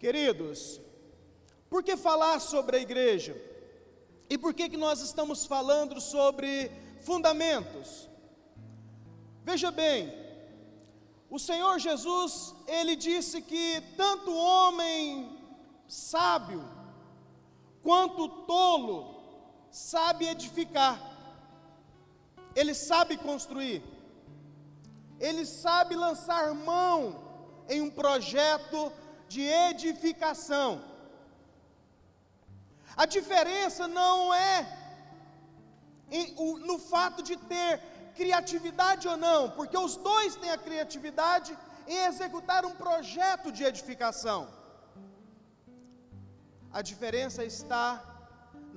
Queridos, por que falar sobre a igreja? E por que, que nós estamos falando sobre fundamentos? Veja bem, o Senhor Jesus, ele disse que tanto homem sábio quanto tolo sabe edificar, ele sabe construir, ele sabe lançar mão em um projeto de edificação. A diferença não é no fato de ter criatividade ou não, porque os dois têm a criatividade em executar um projeto de edificação. A diferença está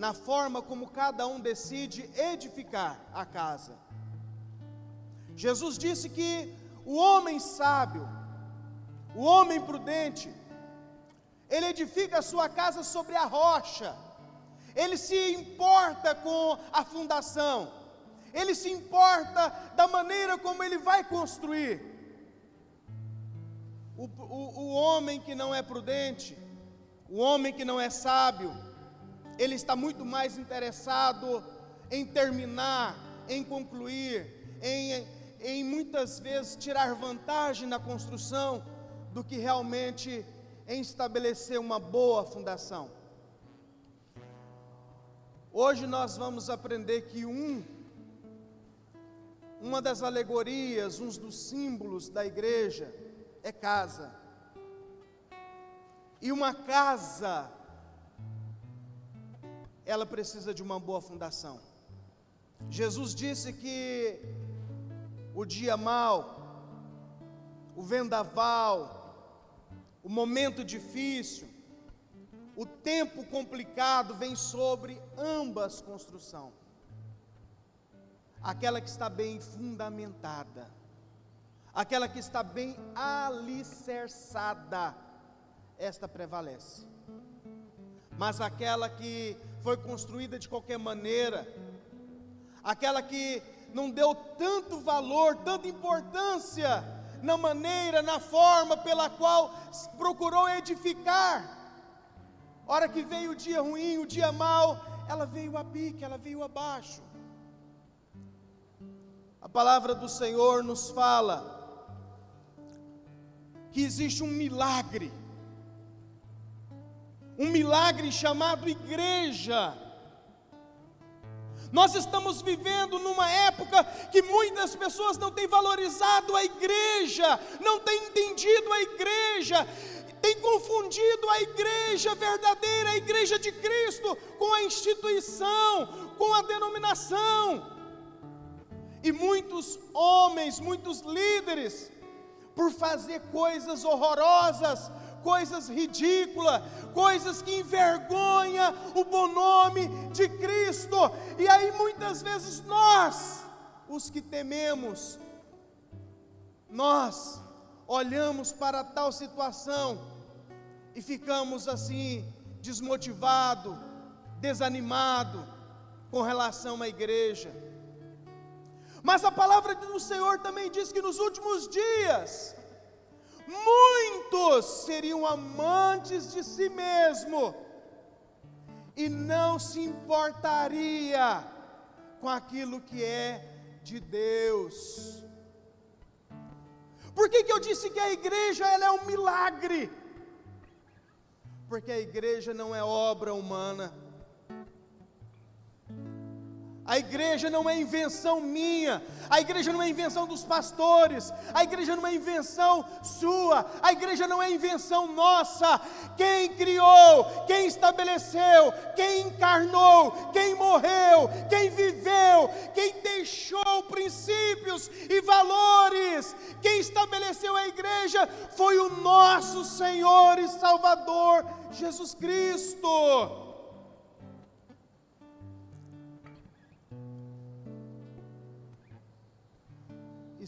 na forma como cada um decide edificar a casa. Jesus disse que o homem sábio, o homem prudente, ele edifica a sua casa sobre a rocha, ele se importa com a fundação, ele se importa da maneira como ele vai construir. O, o, o homem que não é prudente, o homem que não é sábio, ele está muito mais interessado em terminar, em concluir, em, em muitas vezes tirar vantagem na construção, do que realmente em estabelecer uma boa fundação. Hoje nós vamos aprender que um uma das alegorias, um dos símbolos da igreja é casa. E uma casa ela precisa de uma boa fundação. Jesus disse que o dia mau, o vendaval, o momento difícil, o tempo complicado vem sobre ambas construção. Aquela que está bem fundamentada, aquela que está bem alicerçada, esta prevalece. Mas aquela que foi construída de qualquer maneira, aquela que não deu tanto valor, tanta importância na maneira, na forma pela qual procurou edificar. Hora que veio o dia ruim, o dia mau, ela veio a pique, ela veio abaixo. A palavra do Senhor nos fala que existe um milagre um milagre chamado igreja. Nós estamos vivendo numa época que muitas pessoas não têm valorizado a igreja, não têm entendido a igreja, têm confundido a igreja verdadeira, a igreja de Cristo, com a instituição, com a denominação. E muitos homens, muitos líderes, por fazer coisas horrorosas, coisas ridículas, coisas que envergonham o bom nome de Cristo. E aí muitas vezes nós, os que tememos, nós olhamos para tal situação e ficamos assim desmotivado, desanimado com relação à igreja. Mas a palavra do Senhor também diz que nos últimos dias muitos seriam amantes de si mesmo e não se importaria com aquilo que é de Deus. Por que, que eu disse que a igreja ela é um milagre? Porque a igreja não é obra humana. A igreja não é invenção minha, a igreja não é invenção dos pastores, a igreja não é invenção sua, a igreja não é invenção nossa. Quem criou, quem estabeleceu, quem encarnou, quem morreu, quem viveu, quem deixou princípios e valores, quem estabeleceu a igreja foi o nosso Senhor e Salvador Jesus Cristo.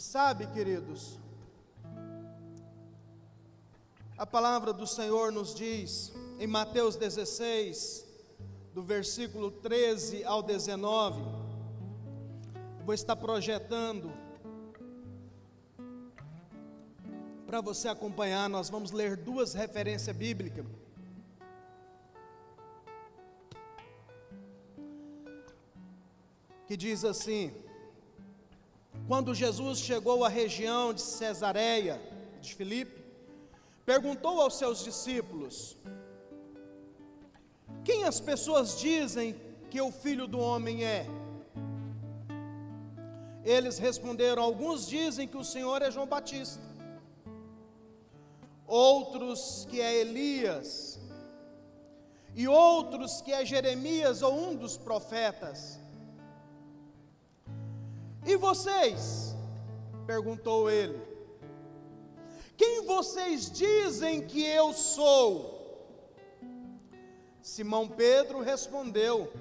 Sabe, queridos, a palavra do Senhor nos diz em Mateus 16, do versículo 13 ao 19, vou estar projetando para você acompanhar, nós vamos ler duas referências bíblicas. Que diz assim: Quando Jesus chegou à região de Cesareia de Filipe, perguntou aos seus discípulos: Quem as pessoas dizem que o filho do homem é? Eles responderam: Alguns dizem que o Senhor é João Batista outros que é Elias, e outros que é Jeremias ou um dos profetas. E vocês? perguntou ele. Quem vocês dizem que eu sou? Simão Pedro respondeu: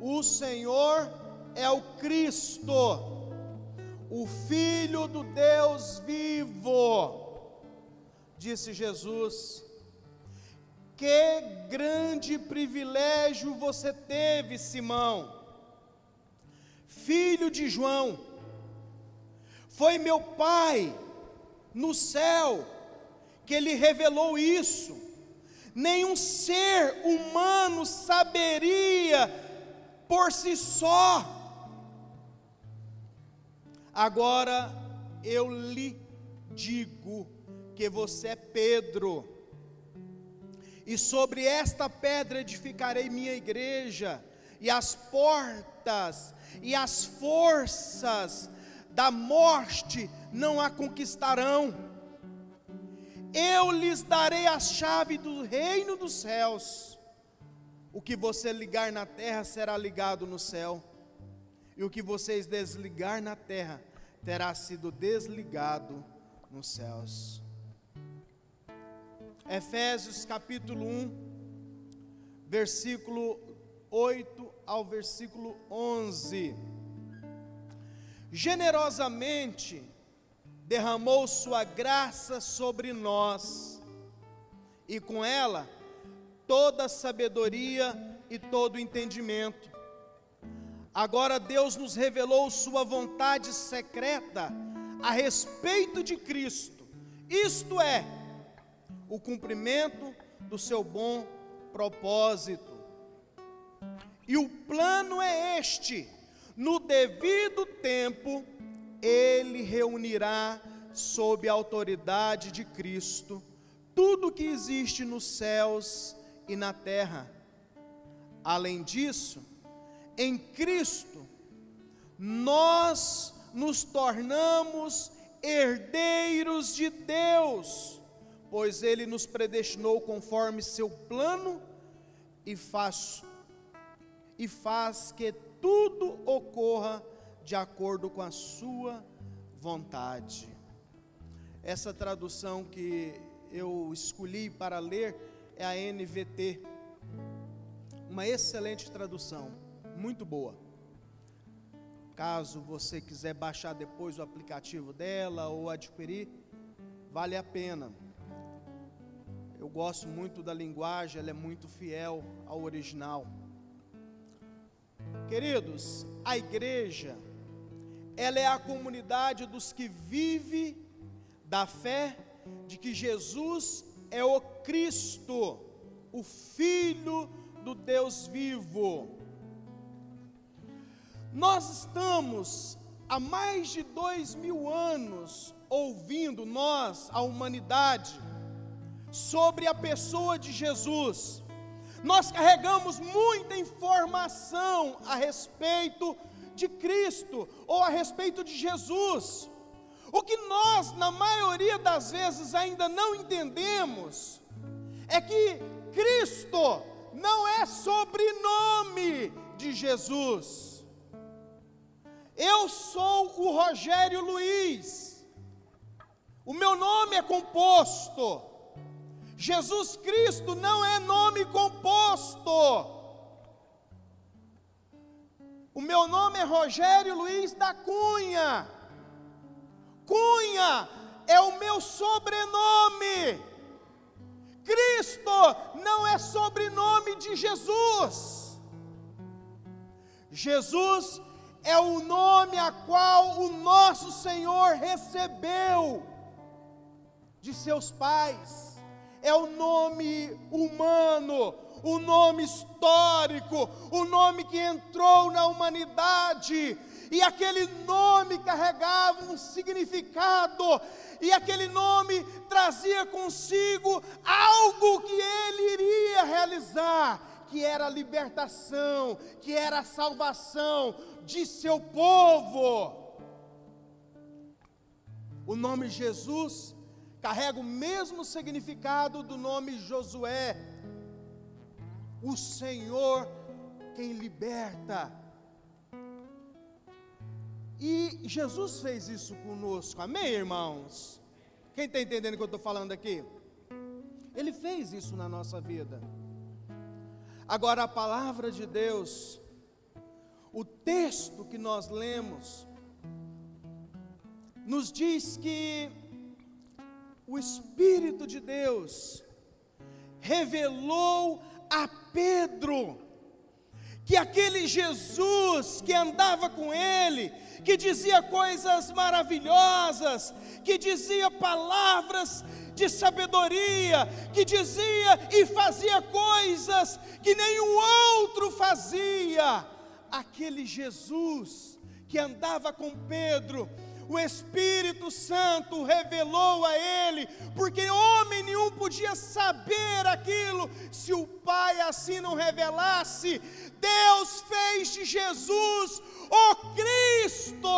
O Senhor é o Cristo, o Filho do Deus vivo disse Jesus. Que grande privilégio você teve, Simão, filho de João. Foi meu pai no céu que lhe revelou isso. Nenhum ser humano saberia por si só. Agora eu lhe digo porque você é Pedro. E sobre esta pedra edificarei minha igreja, e as portas e as forças da morte não a conquistarão. Eu lhes darei a chave do reino dos céus. O que você ligar na terra será ligado no céu, e o que vocês desligar na terra terá sido desligado nos céus. Efésios capítulo 1, versículo 8 ao versículo 11. Generosamente derramou sua graça sobre nós, e com ela toda sabedoria e todo entendimento. Agora Deus nos revelou sua vontade secreta a respeito de Cristo, isto é, o cumprimento do seu bom propósito. E o plano é este: no devido tempo, ele reunirá sob a autoridade de Cristo tudo que existe nos céus e na terra. Além disso, em Cristo, nós nos tornamos herdeiros de Deus pois ele nos predestinou conforme seu plano e faz e faz que tudo ocorra de acordo com a sua vontade. Essa tradução que eu escolhi para ler é a NVT. Uma excelente tradução, muito boa. Caso você quiser baixar depois o aplicativo dela ou adquirir, vale a pena. Eu gosto muito da linguagem, ela é muito fiel ao original. Queridos, a igreja, ela é a comunidade dos que vive da fé de que Jesus é o Cristo, o Filho do Deus vivo. Nós estamos há mais de dois mil anos ouvindo, nós, a humanidade, sobre a pessoa de Jesus. Nós carregamos muita informação a respeito de Cristo ou a respeito de Jesus. O que nós, na maioria das vezes, ainda não entendemos é que Cristo não é sobrenome de Jesus. Eu sou o Rogério Luiz, o meu nome é composto Jesus Cristo não é nome composto. O meu nome é Rogério Luiz da Cunha. Cunha é o meu sobrenome. Cristo não é sobrenome de Jesus. Jesus é o nome a qual o nosso Senhor recebeu de seus pais, é o nome humano, o nome histórico, o nome que entrou na humanidade, e aquele nome carregava um significado, e aquele nome trazia consigo algo que ele iria realizar, que era a libertação, que era a salvação de seu povo. O nome Jesus carrega o mesmo significado do nome Josué, o Senhor quem liberta. E Jesus fez isso conosco, amém, irmãos? Quem está entendendo o que eu estou falando aqui? Ele fez isso na nossa vida. Agora, a palavra de Deus, o texto que nós lemos, nos diz que o Espírito de Deus revelou a Pedro que aquele Jesus que andava com ele, que dizia coisas maravilhosas, que dizia palavras de sabedoria, que dizia e fazia coisas que nenhum outro fazia, aquele Jesus que andava com Pedro, o Espírito Santo revelou a ele, porque homem nenhum podia saber aquilo se o Pai assim não revelasse. Deus fez de Jesus o Cristo,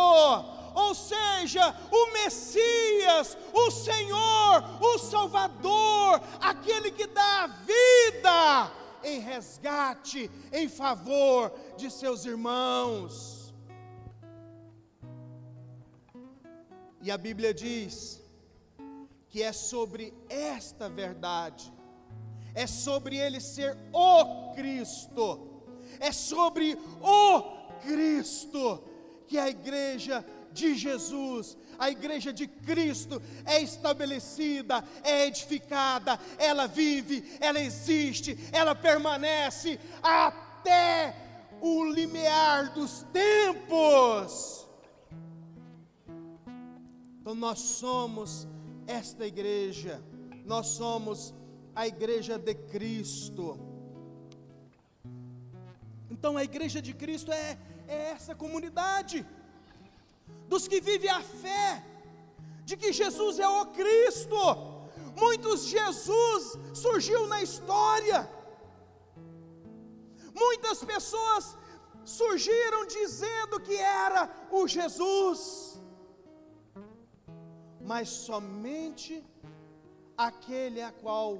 ou seja, o Messias, o Senhor, o Salvador, aquele que dá a vida em resgate, em favor de seus irmãos. E a Bíblia diz que é sobre esta verdade, é sobre ele ser o Cristo, é sobre o Cristo que a igreja de Jesus, a igreja de Cristo é estabelecida, é edificada, ela vive, ela existe, ela permanece até o limiar dos tempos. Então nós somos esta igreja, nós somos a igreja de Cristo. Então a igreja de Cristo é, é essa comunidade, dos que vivem a fé, de que Jesus é o Cristo. Muitos Jesus surgiu na história, muitas pessoas surgiram dizendo que era o Jesus mas somente aquele a qual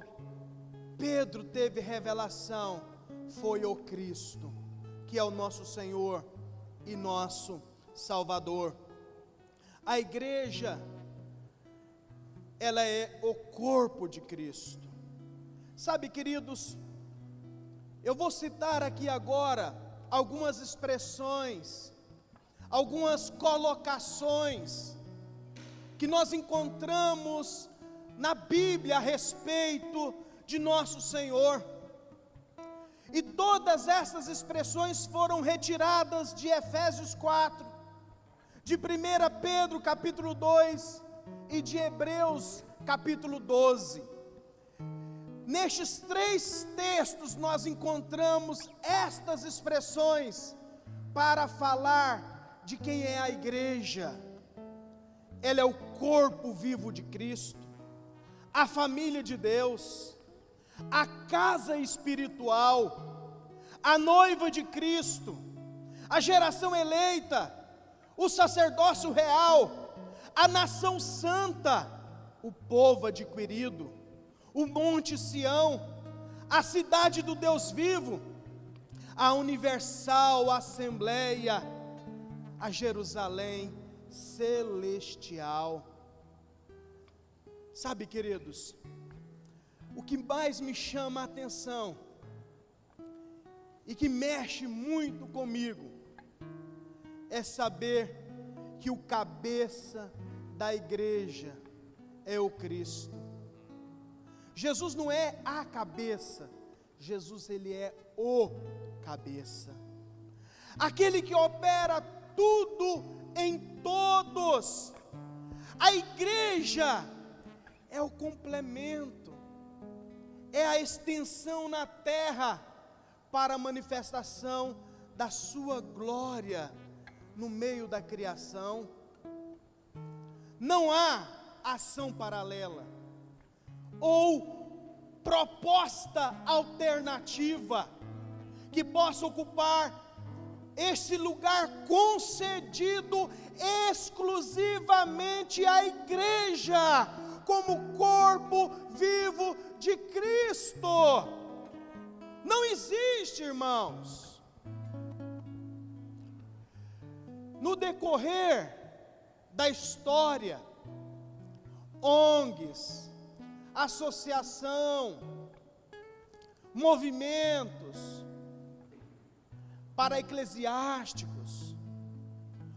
Pedro teve revelação foi o Cristo, que é o nosso Senhor e nosso Salvador. A igreja, ela é o corpo de Cristo. Sabe, queridos, eu vou citar aqui agora algumas expressões, algumas colocações que nós encontramos na Bíblia a respeito de nosso Senhor. E todas essas expressões foram retiradas de Efésios 4, de 1 Pedro capítulo 2 e de Hebreus capítulo 12. Nestes três textos nós encontramos estas expressões para falar de quem é a igreja ela é o corpo vivo de Cristo, a família de Deus, a casa espiritual, a noiva de Cristo, a geração eleita, o sacerdócio real, a nação santa, o povo adquirido, o Monte Sião, a cidade do Deus vivo, a universal Assembleia, a Jerusalém celestial. Sabe, queridos, o que mais me chama a atenção e que mexe muito comigo é saber que o cabeça da igreja é o Cristo. Jesus não é a cabeça, Jesus ele é o cabeça. Aquele que opera tudo em todos. A igreja, é o complemento, é a extensão na terra para a manifestação da sua glória no meio da criação. Não há ação paralela ou proposta alternativa que possa ocupar esse lugar concedido exclusivamente à igreja, como corpo vivo de Cristo. Não existe, irmãos. No decorrer da história, ONGs, associação, movimentos, para eclesiásticos,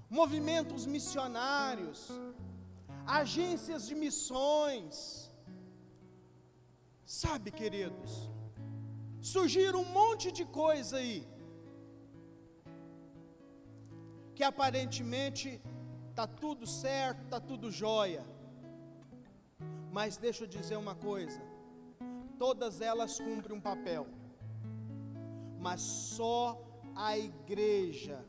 movimentos missionários, agências de missões. Sabe, queridos, surgiram um monte de coisa aí, que aparentemente está tudo certo, está tudo jóia. Mas deixa eu dizer uma coisa: todas elas cumprem um papel, mas só a igreja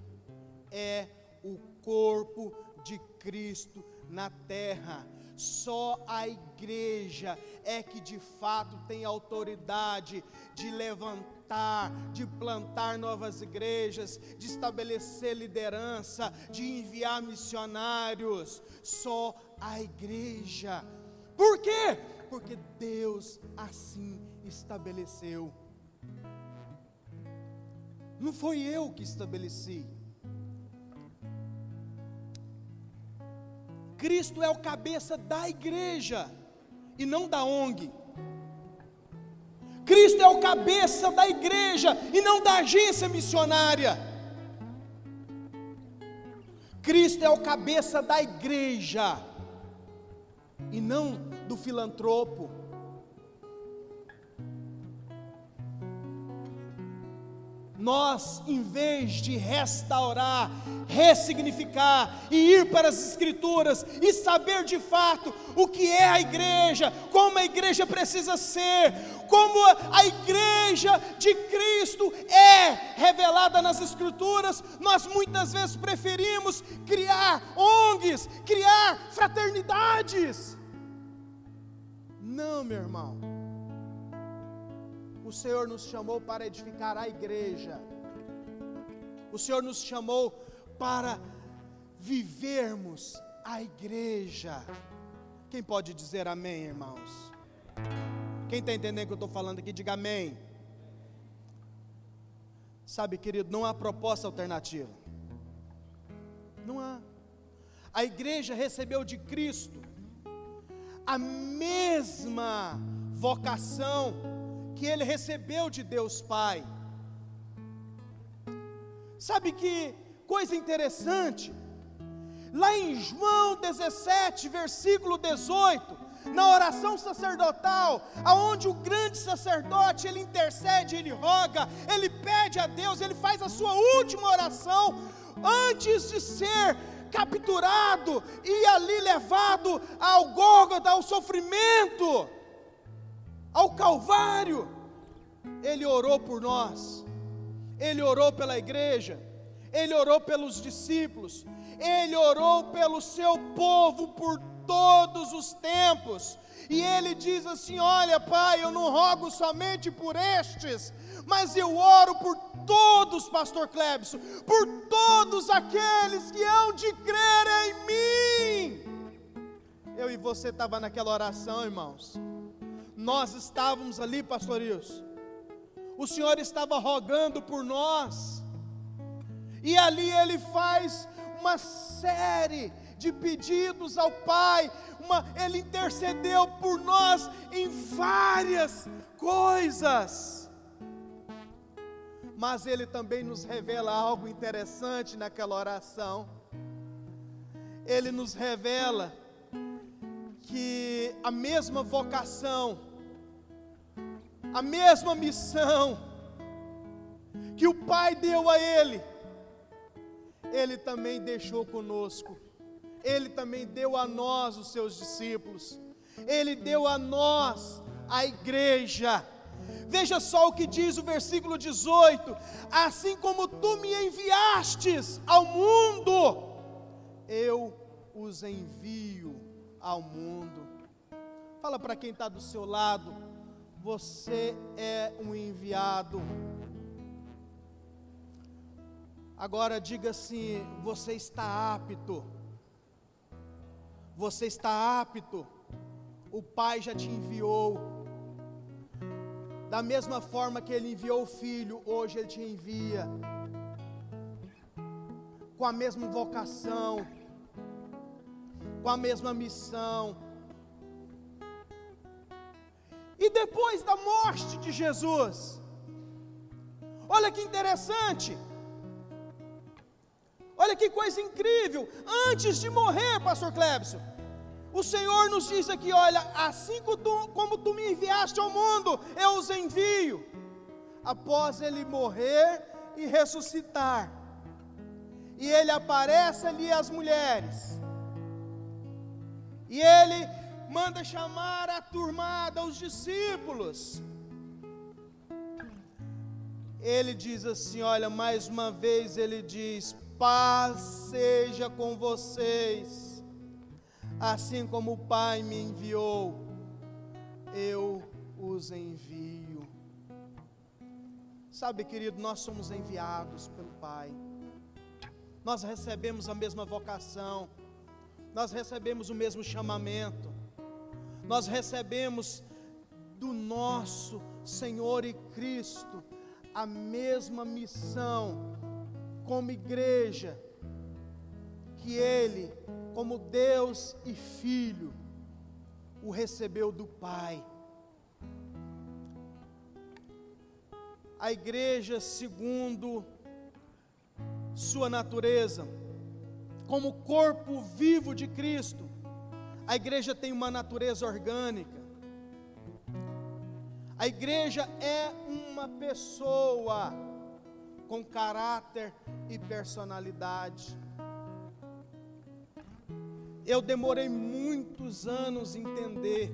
é o corpo de Cristo na terra. Só a igreja é que de fato tem autoridade de levantar, de plantar novas igrejas, de estabelecer liderança, de enviar missionários. Só a igreja. Por quê? Porque Deus assim estabeleceu. Não foi eu que estabeleci. Cristo é o cabeça da igreja e não da ONG. Cristo é o cabeça da igreja e não da agência missionária. Cristo é o cabeça da igreja e não do filantropo. Nós, em vez de restaurar, ressignificar e ir para as Escrituras e saber de fato o que é a igreja, como a igreja precisa ser, como a igreja de Cristo é revelada nas Escrituras, nós muitas vezes preferimos criar ONGs, criar fraternidades. Não, meu irmão o Senhor nos chamou para edificar a igreja. O Senhor nos chamou para vivermos a igreja. Quem pode dizer amém, irmãos? Quem está entendendo o que eu estou falando aqui, diga amém. Sabe, querido, não há proposta alternativa. Não há. A igreja recebeu de Cristo a mesma vocação que ele recebeu de Deus Pai. Sabe que coisa interessante? Lá em João 17, versículo 18, na oração sacerdotal, aonde o grande sacerdote ele intercede, ele roga, ele pede a Deus, ele faz a sua última oração antes de ser capturado e ali levado ao Gólgota, ao sofrimento ao Calvário, Ele orou por nós, Ele orou pela igreja, Ele orou pelos discípulos, Ele orou pelo seu povo por todos os tempos. E ele diz assim: Olha, Pai, eu não rogo somente por estes, mas eu oro por todos, Pastor Clebson, por todos aqueles que hão de crer em mim. Eu e você estava naquela oração, irmãos nós estávamos ali, pastorios. O Senhor estava rogando por nós. E ali ele faz uma série de pedidos ao Pai, uma, ele intercedeu por nós em várias coisas. Mas ele também nos revela algo interessante naquela oração. Ele nos revela que a mesma vocação a mesma missão que o Pai deu a ele, ele também deixou conosco, ele também deu a nós, os seus discípulos. Ele deu a nós, a igreja. Veja só o que diz o versículo 18: Assim como tu me enviastes ao mundo, eu os envio ao mundo. Fala para quem está do seu lado, você é um enviado. Agora diga assim: você está apto. Você está apto. O Pai já te enviou. Da mesma forma que Ele enviou o Filho, hoje Ele te envia. Com a mesma vocação, com a mesma missão. E depois da morte de Jesus, olha que interessante, Olha que coisa incrível. Antes de morrer, pastor Clebson, o Senhor nos diz aqui: olha, assim como tu, me enviaste ao mundo, eu os envio. Após ele morrer e ressuscitar, e ele aparece ali às mulheres, e ele manda chamar a turmada, os discípulos. Ele diz assim: olha, mais uma vez ele diz: Paz seja com vocês, assim como o Pai me enviou, eu os envio. Sabe, querido, nós somos enviados pelo Pai, nós recebemos a mesma vocação, nós recebemos o mesmo chamamento, nós recebemos do nosso Senhor e Cristo a mesma missão como igreja, que ele, como Deus e Filho, o recebeu do Pai. A igreja, segundo sua natureza, como corpo vivo de Cristo, a igreja tem uma natureza orgânica. A igreja é uma pessoa com caráter e personalidade. Eu demorei muitos anos entender.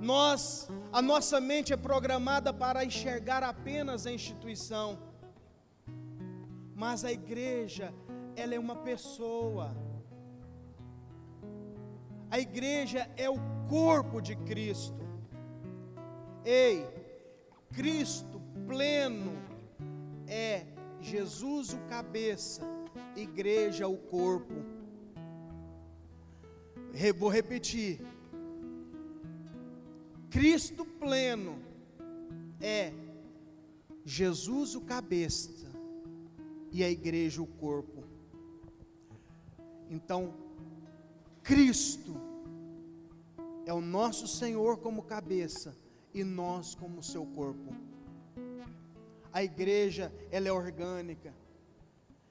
Nós, a nossa mente é programada para enxergar apenas a instituição. Mas a igreja, ela é uma pessoa. A igreja é o corpo de Cristo. Ei, Cristo pleno é Jesus o cabeça, igreja o corpo. Vou repetir. Cristo pleno é Jesus o cabeça e a igreja o corpo. Então, Cristo é o nosso Senhor como cabeça e nós como seu corpo. A igreja, ela é orgânica.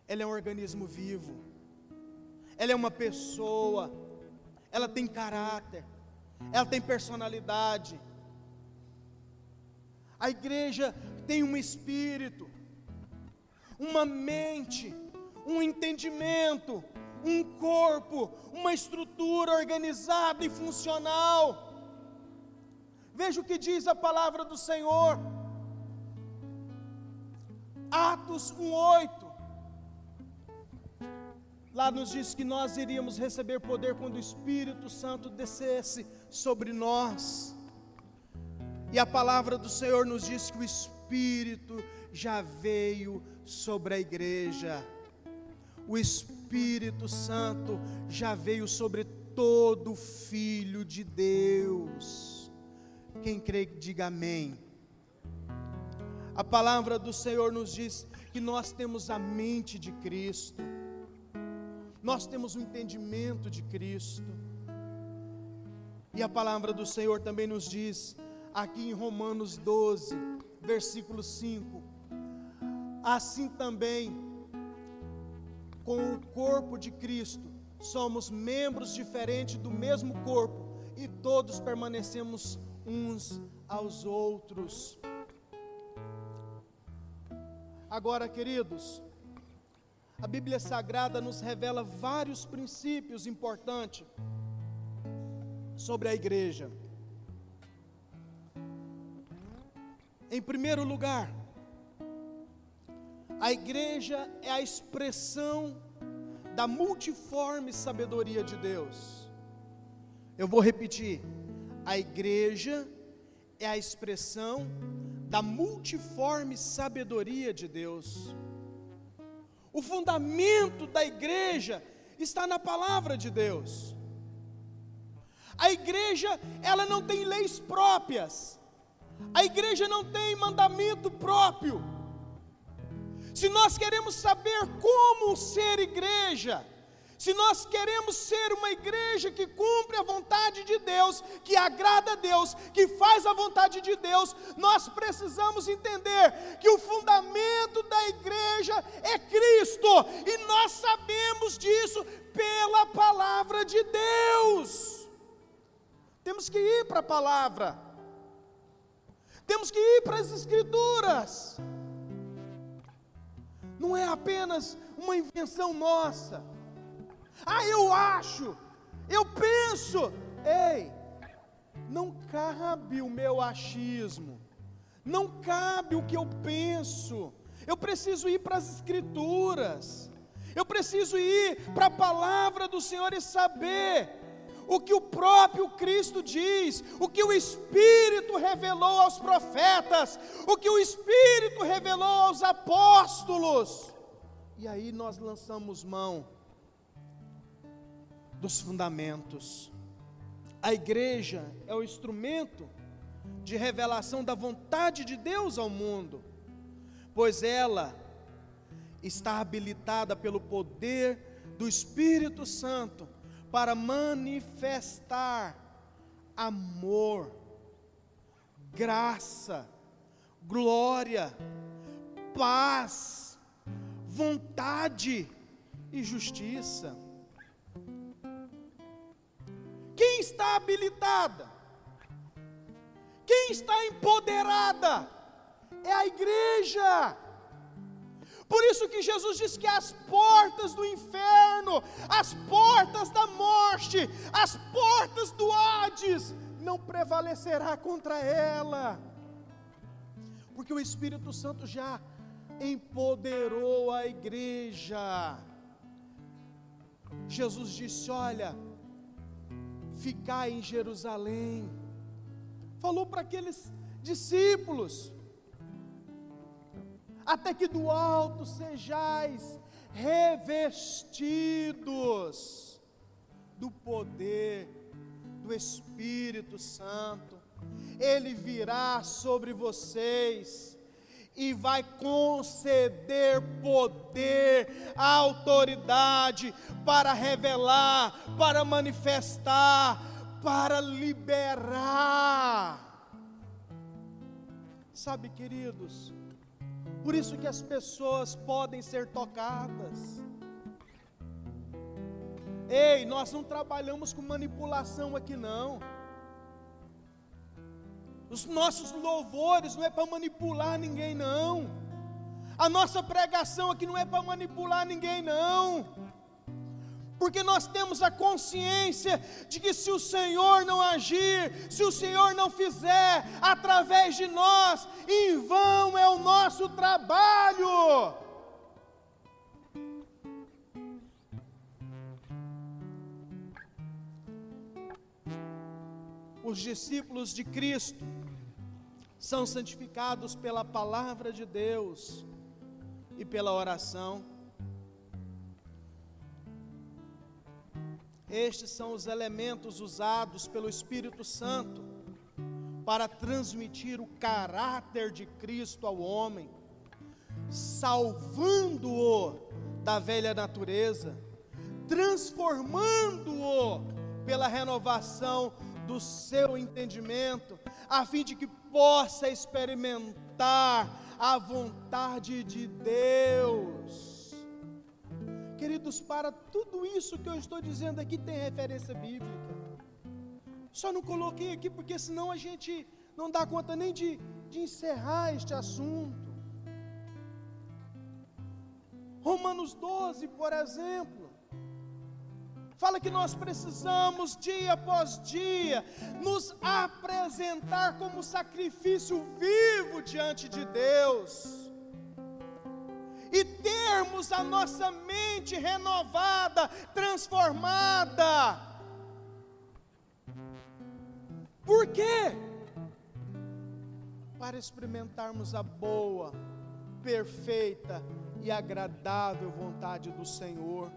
Ela é um organismo vivo. Ela é uma pessoa. Ela tem caráter. Ela tem personalidade. A igreja tem um espírito, uma mente, um entendimento, um corpo, uma estrutura organizada e funcional. Veja o que diz a palavra do Senhor. Atos 1:8. Lá nos diz que nós iríamos receber poder quando o Espírito Santo descesse sobre nós. E a palavra do Senhor nos diz que o Espírito já veio sobre a igreja. O Espírito Santo já veio sobre todo filho de Deus. Quem crê, diga amém. A palavra do Senhor nos diz que nós temos a mente de Cristo, nós temos o entendimento de Cristo. E a palavra do Senhor também nos diz, aqui em Romanos 12, versículo 5: assim também, com o corpo de Cristo, somos membros diferentes do mesmo corpo e todos permanecemos uns aos outros. Agora, queridos, a Bíblia Sagrada nos revela vários princípios importantes sobre a igreja. Em primeiro lugar, a igreja é a expressão da multiforme sabedoria de Deus. Eu vou repetir: a igreja é a expressão da multiforme sabedoria de Deus. O fundamento da igreja está na palavra de Deus. A igreja, ela não tem leis próprias. A igreja não tem mandamento próprio. Se nós queremos saber como ser igreja, se nós queremos ser uma igreja que cumpre a vontade de Deus, que agrada a Deus, que faz a vontade de Deus, nós precisamos entender que o fundamento da igreja é Cristo, e nós sabemos disso pela palavra de Deus. Temos que ir para a palavra, temos que ir para as Escrituras, não é apenas uma invenção nossa. Ah, eu acho, eu penso. Ei, não cabe o meu achismo, não cabe o que eu penso. Eu preciso ir para as Escrituras, eu preciso ir para a palavra do Senhor e saber o que o próprio Cristo diz, o que o Espírito revelou aos profetas, o que o Espírito revelou aos apóstolos. E aí nós lançamos mão dos fundamentos. A igreja é o instrumento de revelação da vontade de Deus ao mundo, pois ela está habilitada pelo poder do Espírito Santo para manifestar amor, graça, glória, paz, vontade e justiça. Quem está habilitada? Quem está empoderada? É a igreja. Por isso que Jesus diz que as portas do inferno, as portas da morte, as portas do Hades, não prevalecerá contra ela. Porque o Espírito Santo já empoderou a igreja. Jesus disse: Olha, ficar em Jerusalém. Falou para aqueles discípulos: até que do alto sejais revestidos do poder do Espírito Santo. Ele virá sobre vocês e vai conceder poder, autoridade para revelar, para manifestar, para liberar. Sabe, queridos, por isso que as pessoas podem ser tocadas. Ei, nós não trabalhamos com manipulação aqui não. Os nossos louvores não é para manipular ninguém não. A nossa pregação aqui não é para manipular ninguém não porque nós temos a consciência de que se o Senhor não agir, se o Senhor não fizer através de nós, em vão é o nosso trabalho. Os discípulos de Cristo são santificados pela palavra de Deus e pela oração. Estes são os elementos usados pelo Espírito Santo para transmitir o caráter de Cristo ao homem, salvando-o da velha natureza, transformando-o pela renovação do seu entendimento, a fim de que possa experimentar a vontade de Deus. Queridos, para tudo isso que eu estou dizendo aqui tem referência bíblica. Só não coloquei aqui porque senão a gente não dá conta nem de, de encerrar este assunto. Romanos 12, por exemplo, fala que nós precisamos, dia após dia, nos apresentar como sacrifício vivo diante de Deus. E termos a nossa mente renovada, transformada. Por quê? Para experimentarmos a boa, perfeita e agradável vontade do Senhor.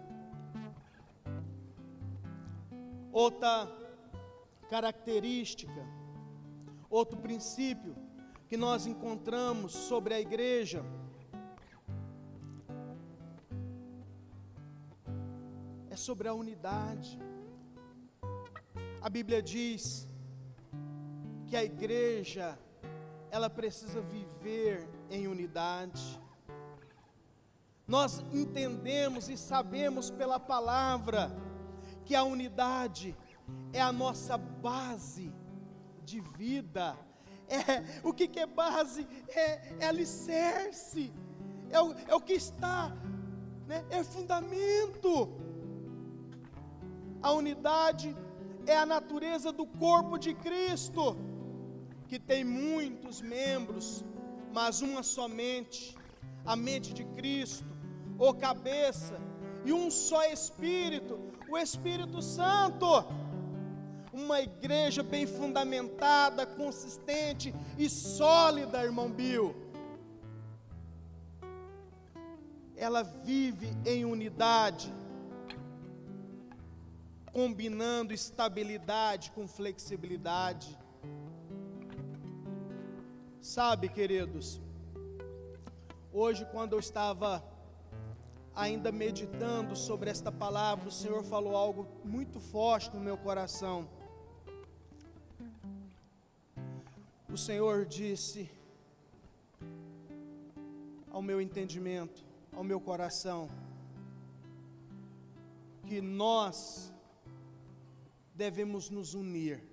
Outra característica, outro princípio que nós encontramos sobre a igreja sobre a unidade. A Bíblia diz que a igreja ela precisa viver em unidade. Nós entendemos e sabemos pela palavra que a unidade é a nossa base de vida. É, o que, que é base? É, é alicerce, é o, é o que está, né, é fundamento. A unidade é a natureza do corpo de Cristo, que tem muitos membros, mas uma somente, a mente de Cristo, ou cabeça, e um só Espírito, o Espírito Santo. Uma igreja bem fundamentada, consistente e sólida, irmão Bill. Ela vive em unidade, combinando estabilidade com flexibilidade. Sabe, queridos, hoje, quando eu estava ainda meditando sobre esta palavra, o Senhor falou algo muito forte no meu coração. O Senhor disse ao meu entendimento, ao meu coração, que nós devemos nos unir,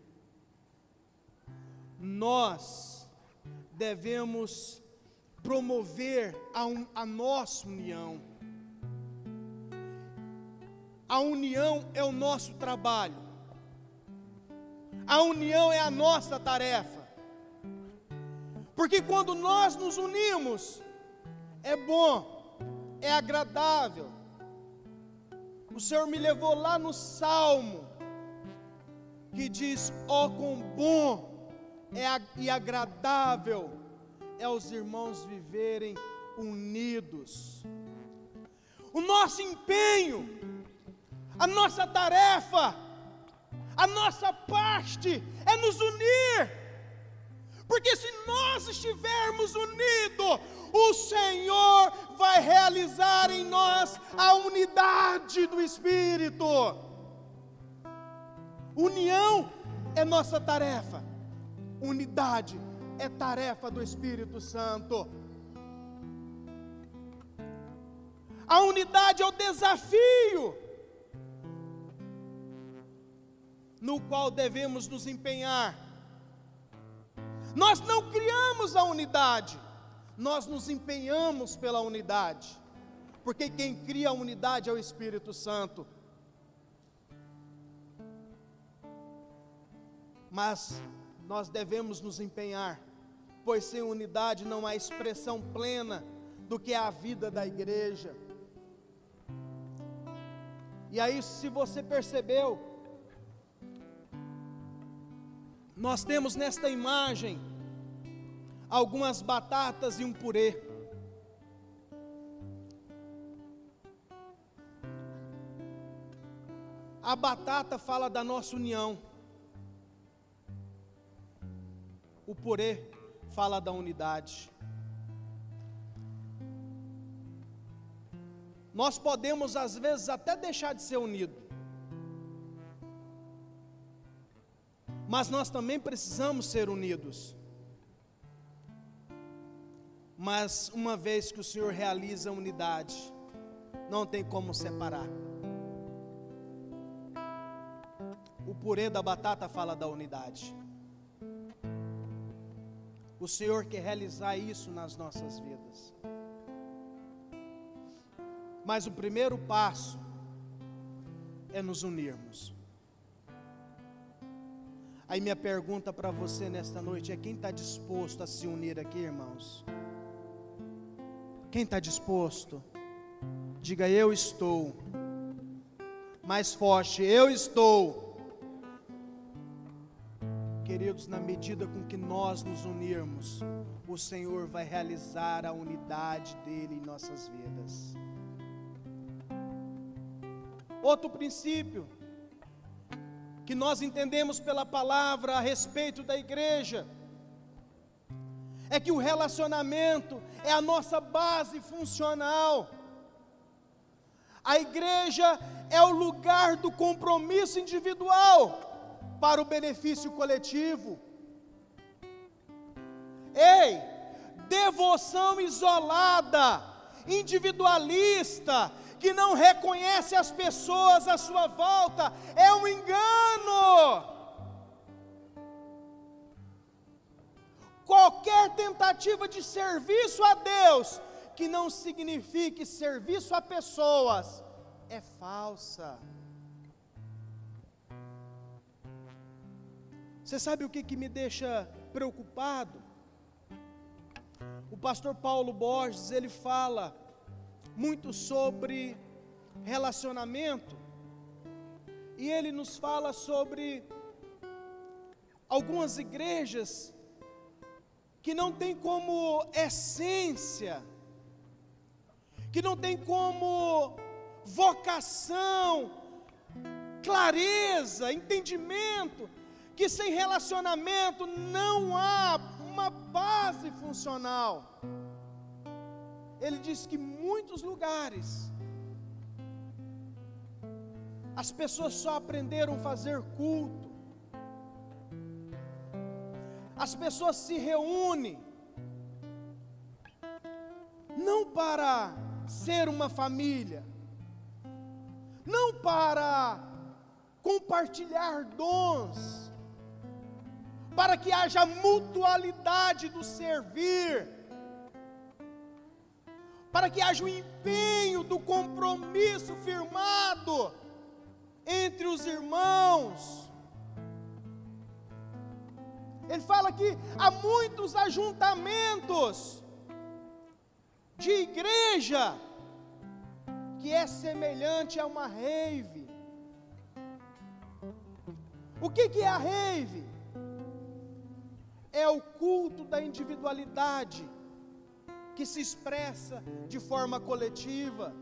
nós devemos promover a, un, a nossa união. A união é o nosso trabalho, a união é a nossa tarefa, porque quando nós nos unimos, é bom, é agradável. O Senhor me levou lá no Salmo, que diz: Ó, oh, quão bom é, e agradável é os irmãos viverem unidos. O nosso empenho, a nossa tarefa, a nossa parte é nos unir. Porque se nós estivermos unidos, o Senhor vai realizar em nós a unidade do Espírito. União é nossa tarefa, unidade é tarefa do Espírito Santo. A unidade é o desafio no qual devemos nos empenhar. Nós não criamos a unidade, nós nos empenhamos pela unidade, porque quem cria a unidade é o Espírito Santo. Mas nós devemos nos empenhar, pois sem unidade não há expressão plena do que é a vida da igreja. E aí, se você percebeu, Nós temos nesta imagem algumas batatas e um purê. A batata fala da nossa união. O purê fala da unidade. Nós podemos às vezes até deixar de ser unidos. mas nós também precisamos ser unidos. Mas uma vez que o Senhor realiza a unidade, não tem como separar. O purê da batata fala da unidade. O Senhor quer realizar isso nas nossas vidas. Mas o primeiro passo é nos unirmos. Aí minha pergunta para você nesta noite é: quem está disposto a se unir aqui, irmãos? Quem está disposto? Diga eu estou. Mais forte, eu estou. Queridos, na medida com que nós nos unirmos, o Senhor vai realizar a unidade dele em nossas vidas. Outro princípio que nós entendemos pela palavra a respeito da igreja é que o relacionamento é a nossa base funcional. A igreja é o lugar do compromisso individual para o benefício coletivo. Ei, devoção isolada, individualista, que não reconhece as pessoas à sua volta, é um engano. Qualquer tentativa de serviço a Deus que não signifique serviço a pessoas é falsa. Você sabe o que, que me deixa preocupado? O pastor Paulo Borges, ele fala muito sobre relacionamento, e ele nos fala sobre algumas igrejas que não tem como essência, que não tem como vocação, clareza, entendimento, que sem relacionamento não há uma base funcional. Ele diz que muitos lugares as pessoas só aprenderam a fazer culto. As pessoas se reúnem não para ser uma família, não para compartilhar dons, para que haja mutualidade do servir, para que haja o empenho do compromisso firmado entre os irmãos. Ele fala que há muitos ajuntamentos de igreja que é semelhante a uma rave. O que, que é a rave? É o culto da individualidade, que se expressa de forma coletiva.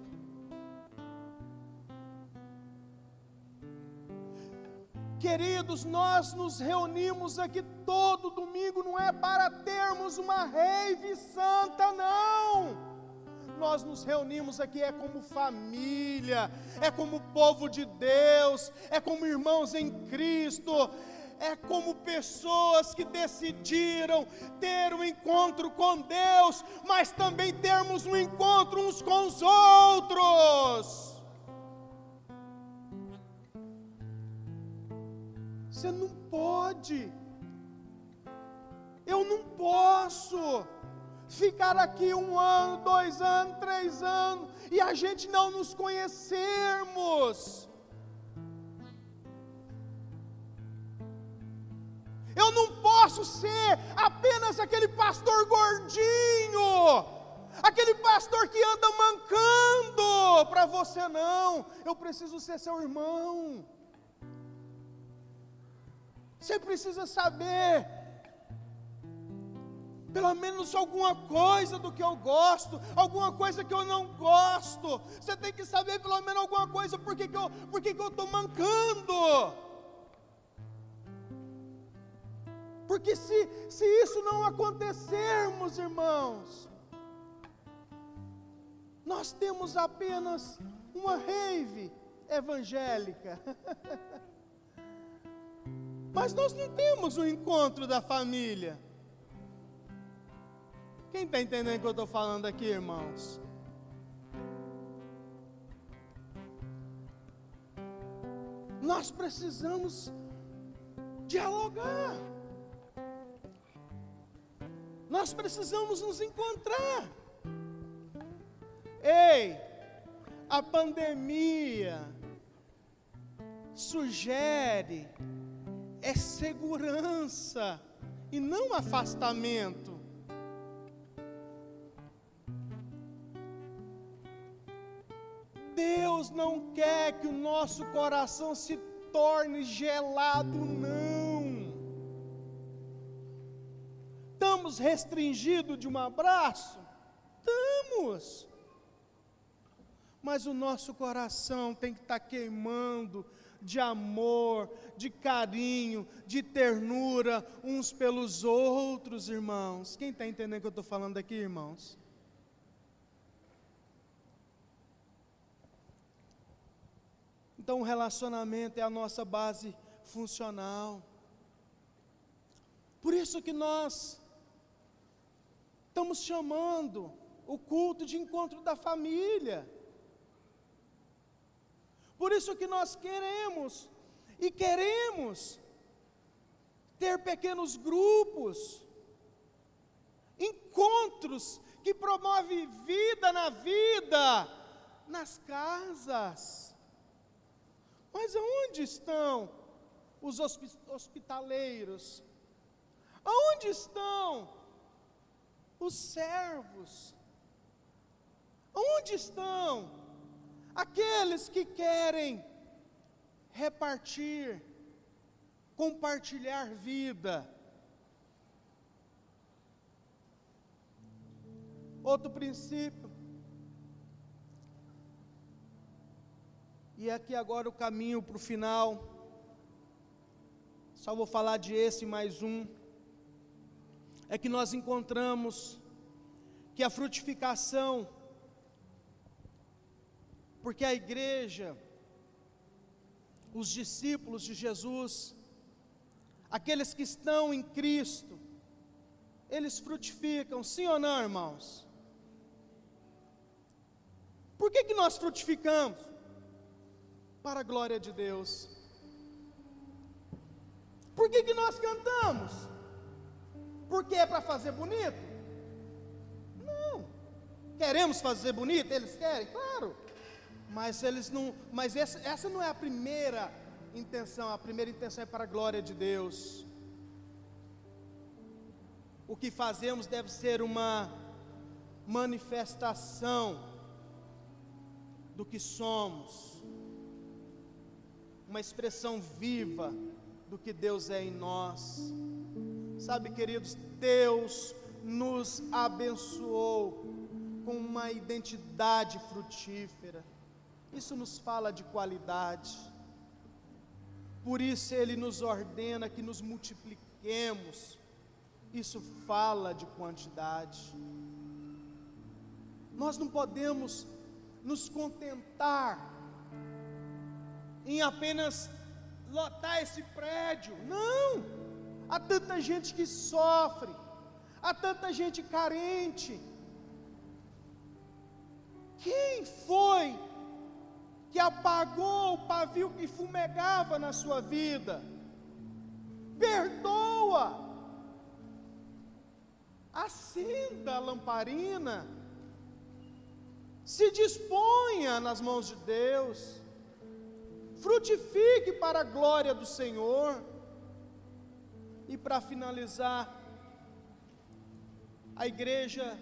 Queridos, nós nos reunimos aqui todo domingo, não é para termos uma rave santa, não. Nós nos reunimos aqui é como família, é como povo de Deus, é como irmãos em Cristo, é como pessoas que decidiram ter um encontro com Deus, mas também termos um encontro uns com os outros. Você não pode, eu não posso ficar aqui um ano, dois anos, três anos, e a gente não nos conhecermos. Eu não posso ser apenas aquele pastor gordinho, aquele pastor que anda mancando para você, não. Eu preciso ser seu irmão. Você precisa saber, pelo menos alguma coisa do que eu gosto, alguma coisa que eu não gosto. Você tem que saber pelo menos alguma coisa porque que eu estou mancando. Porque se, se isso não acontecermos, irmãos, nós temos apenas uma rave evangélica. Mas nós não temos o um encontro da família. Quem está entendendo o que eu estou falando aqui, irmãos? Nós precisamos dialogar. Nós precisamos nos encontrar. Ei, a pandemia sugere é segurança e não afastamento. Deus não quer que o nosso coração se torne gelado, não. Estamos restringidos de um abraço? Estamos. Mas o nosso coração tem que estar tá queimando de amor, de carinho, de ternura uns pelos outros, irmãos. Quem está entendendo o que eu estou falando aqui, irmãos? Então, o relacionamento é a nossa base funcional. Por isso que nós estamos chamando o culto de encontro da família. Por isso que nós queremos e queremos ter pequenos grupos, encontros que promovem vida na vida, nas casas. Mas aonde estão os hospitaleiros? Aonde estão os servos? Onde estão Aqueles que querem repartir, compartilhar vida. Outro princípio. E aqui agora o caminho para o final. Só vou falar de esse mais um. É que nós encontramos que a frutificação porque a igreja, os discípulos de Jesus, aqueles que estão em Cristo, eles frutificam, sim ou não, irmãos? Por que, que nós frutificamos? Para a glória de Deus. Por que, que nós cantamos? Porque é para fazer bonito? Não. Queremos fazer bonito? Eles querem? Claro. Mas eles não, mas essa, essa não é a primeira intenção, a primeira intenção é para a glória de Deus. O que fazemos deve ser uma manifestação do que somos, uma expressão viva do que Deus é em nós. Sabe, queridos, Deus nos abençoou com uma identidade frutífera. Isso nos fala de qualidade. Por isso ele nos ordena que nos multipliquemos. Isso fala de quantidade. Nós não podemos nos contentar em apenas lotar esse prédio. Não! Há tanta gente que sofre, há tanta gente carente. Quem foi que apagou o pavio que fumegava na sua vida. Perdoa. Acenda a lamparina. Se disponha nas mãos de Deus. Frutifique para a glória do Senhor. E para finalizar, a igreja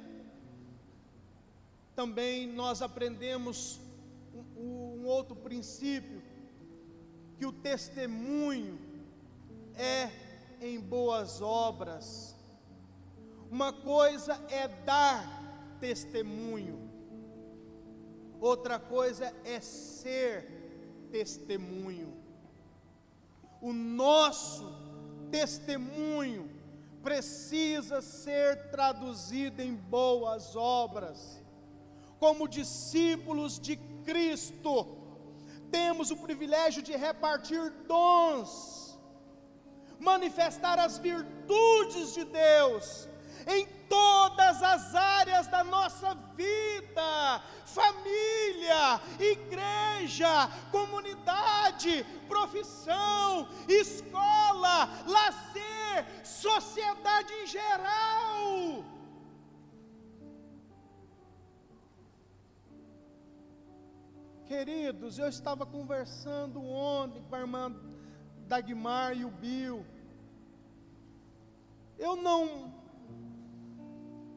também nós aprendemos um, um outro princípio, que o testemunho é em boas obras. Uma coisa é dar testemunho, outra coisa é ser testemunho. O nosso testemunho precisa ser traduzido em boas obras. Como discípulos de Cristo, temos o privilégio de repartir dons, manifestar as virtudes de Deus em todas as áreas da nossa vida, família, igreja, comunidade, profissão, escola, lazer, sociedade em geral. Queridos, eu estava conversando ontem com a irmã Dagmar e o Bill. Eu não.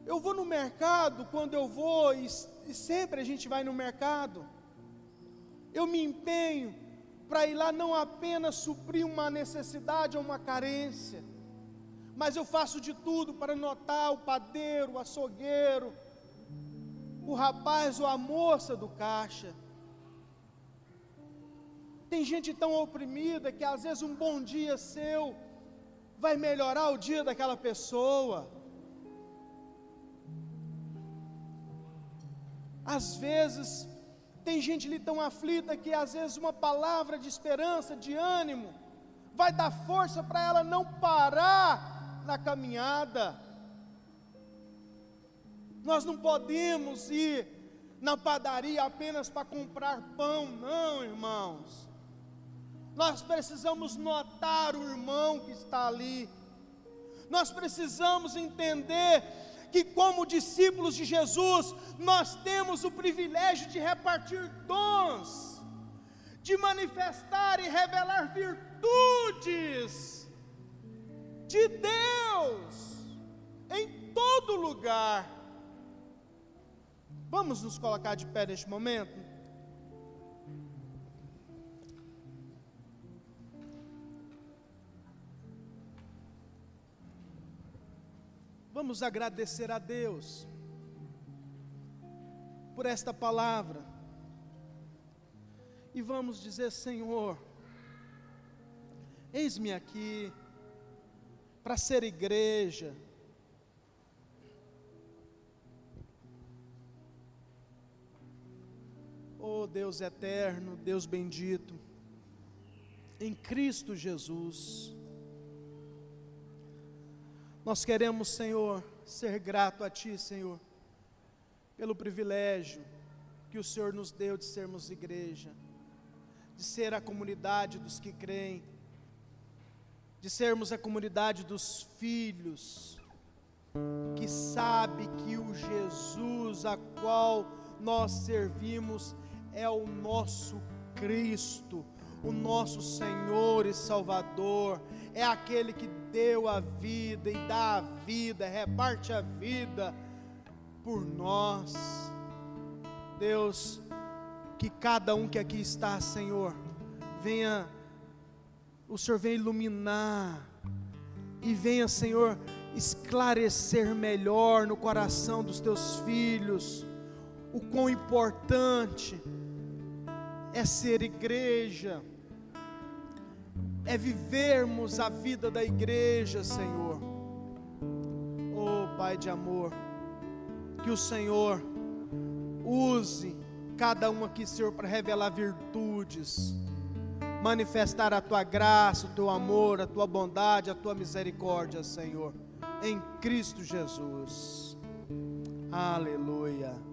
Eu vou no mercado quando eu vou, e, e sempre a gente vai no mercado. Eu me empenho para ir lá não apenas suprir uma necessidade ou uma carência, mas eu faço de tudo para notar o padeiro, o açougueiro, o rapaz ou a moça do caixa. Tem gente tão oprimida que às vezes um bom dia seu vai melhorar o dia daquela pessoa. Às vezes tem gente ali tão aflita que às vezes uma palavra de esperança, de ânimo, vai dar força para ela não parar na caminhada. Nós não podemos ir na padaria apenas para comprar pão, não, irmãos. Nós precisamos notar o irmão que está ali. Nós precisamos entender que, como discípulos de Jesus, nós temos o privilégio de repartir dons, de manifestar e revelar virtudes de Deus em todo lugar. Vamos nos colocar de pé neste momento? Vamos agradecer a Deus por esta palavra. E vamos dizer: Senhor, eis-me aqui para ser igreja. Oh Deus eterno, Deus bendito, em Cristo Jesus. Nós queremos, Senhor, ser grato a Ti, Senhor, pelo privilégio que o Senhor nos deu de sermos igreja, de ser a comunidade dos que creem, de sermos a comunidade dos filhos, que sabe que o Jesus a qual nós servimos é o nosso Cristo, o nosso Senhor e Salvador, é aquele que deu a vida e dá a vida, reparte a vida por nós. Deus, que cada um que aqui está, Senhor, venha, o Senhor venha iluminar e venha, Senhor, esclarecer melhor no coração dos teus filhos o quão importante é ser igreja é vivermos a vida da igreja, Senhor. Oh, Pai de amor, que o Senhor use cada um aqui, Senhor, para revelar virtudes, manifestar a tua graça, o teu amor, a tua bondade, a tua misericórdia, Senhor, em Cristo Jesus. Aleluia.